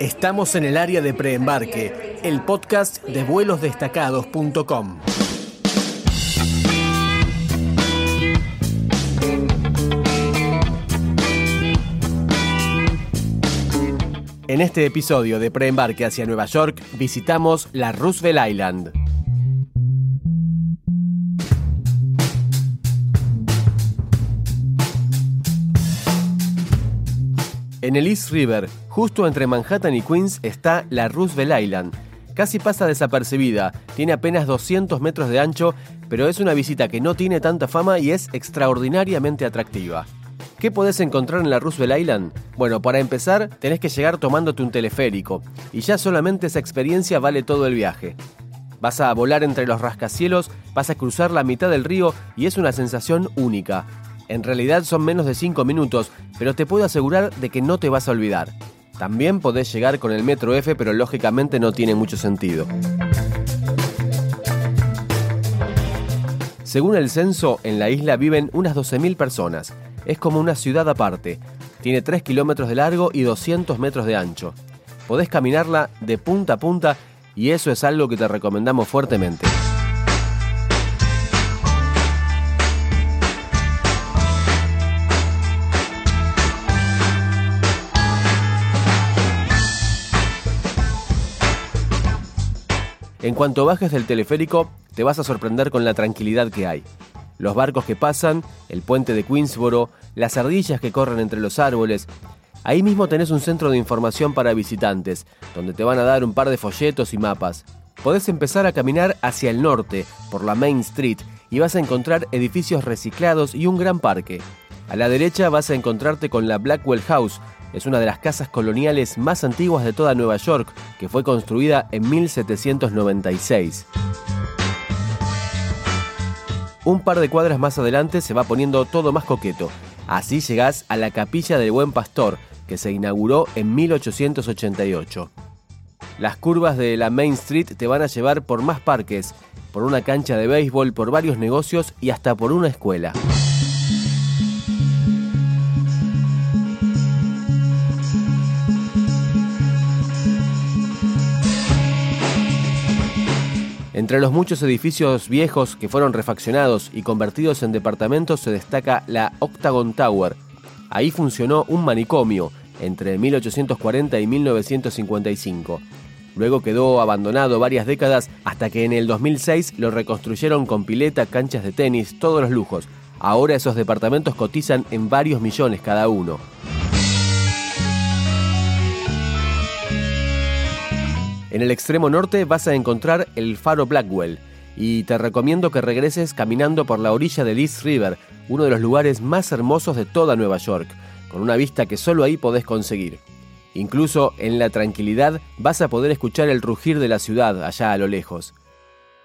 Estamos en el área de preembarque, el podcast de vuelosdestacados.com. En este episodio de preembarque hacia Nueva York visitamos la Roosevelt Island. En el East River, justo entre Manhattan y Queens, está la Roosevelt Island. Casi pasa desapercibida, tiene apenas 200 metros de ancho, pero es una visita que no tiene tanta fama y es extraordinariamente atractiva. ¿Qué podés encontrar en la Roosevelt Island? Bueno, para empezar, tenés que llegar tomándote un teleférico, y ya solamente esa experiencia vale todo el viaje. Vas a volar entre los rascacielos, vas a cruzar la mitad del río y es una sensación única. En realidad son menos de 5 minutos, pero te puedo asegurar de que no te vas a olvidar. También podés llegar con el Metro F, pero lógicamente no tiene mucho sentido. Según el censo, en la isla viven unas 12.000 personas. Es como una ciudad aparte. Tiene 3 kilómetros de largo y 200 metros de ancho. Podés caminarla de punta a punta y eso es algo que te recomendamos fuertemente. En cuanto bajes del teleférico, te vas a sorprender con la tranquilidad que hay. Los barcos que pasan, el puente de Queensboro, las ardillas que corren entre los árboles. Ahí mismo tenés un centro de información para visitantes, donde te van a dar un par de folletos y mapas. Podés empezar a caminar hacia el norte, por la Main Street, y vas a encontrar edificios reciclados y un gran parque. A la derecha vas a encontrarte con la Blackwell House, es una de las casas coloniales más antiguas de toda Nueva York, que fue construida en 1796. Un par de cuadras más adelante se va poniendo todo más coqueto. Así llegás a la Capilla del Buen Pastor, que se inauguró en 1888. Las curvas de la Main Street te van a llevar por más parques, por una cancha de béisbol, por varios negocios y hasta por una escuela. Entre los muchos edificios viejos que fueron refaccionados y convertidos en departamentos se destaca la Octagon Tower. Ahí funcionó un manicomio entre 1840 y 1955. Luego quedó abandonado varias décadas hasta que en el 2006 lo reconstruyeron con pileta, canchas de tenis, todos los lujos. Ahora esos departamentos cotizan en varios millones cada uno. En el extremo norte vas a encontrar el faro Blackwell y te recomiendo que regreses caminando por la orilla del East River, uno de los lugares más hermosos de toda Nueva York, con una vista que solo ahí podés conseguir. Incluso en la tranquilidad vas a poder escuchar el rugir de la ciudad allá a lo lejos.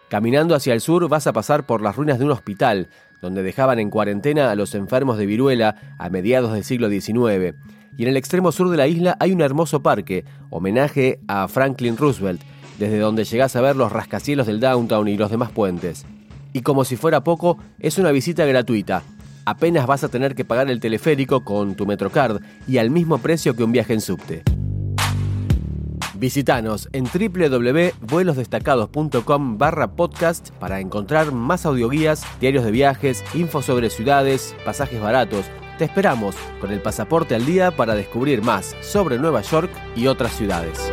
Caminando hacia el sur vas a pasar por las ruinas de un hospital, donde dejaban en cuarentena a los enfermos de viruela a mediados del siglo XIX y en el extremo sur de la isla hay un hermoso parque, homenaje a Franklin Roosevelt, desde donde llegás a ver los rascacielos del downtown y los demás puentes. Y como si fuera poco, es una visita gratuita. Apenas vas a tener que pagar el teleférico con tu Metrocard y al mismo precio que un viaje en subte. Visítanos en www.vuelosdestacados.com barra podcast para encontrar más audioguías, diarios de viajes, info sobre ciudades, pasajes baratos, te esperamos con el pasaporte al día para descubrir más sobre Nueva York y otras ciudades.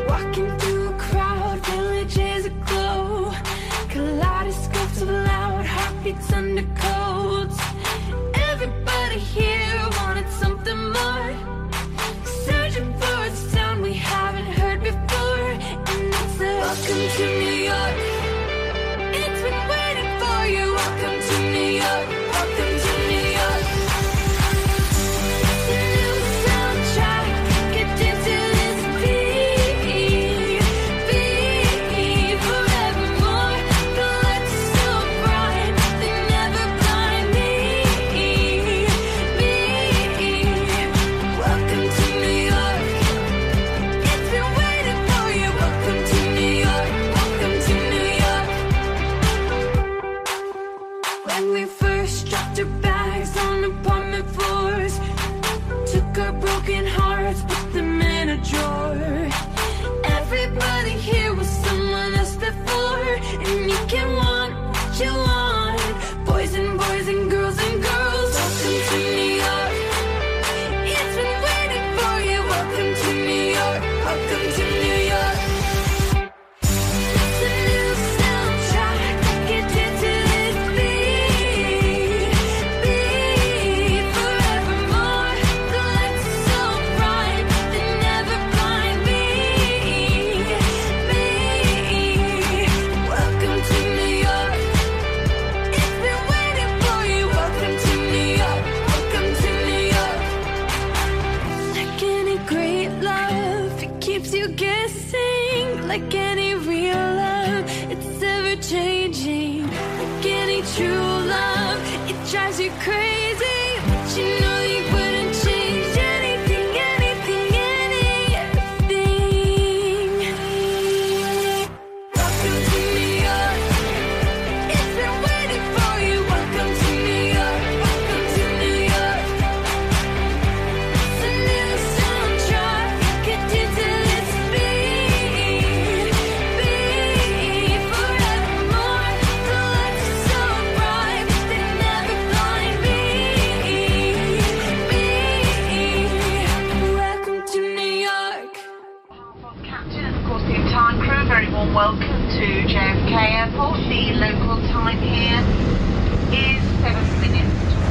Welcome to you could welcome to JFK Airport. The local time here is 7 minutes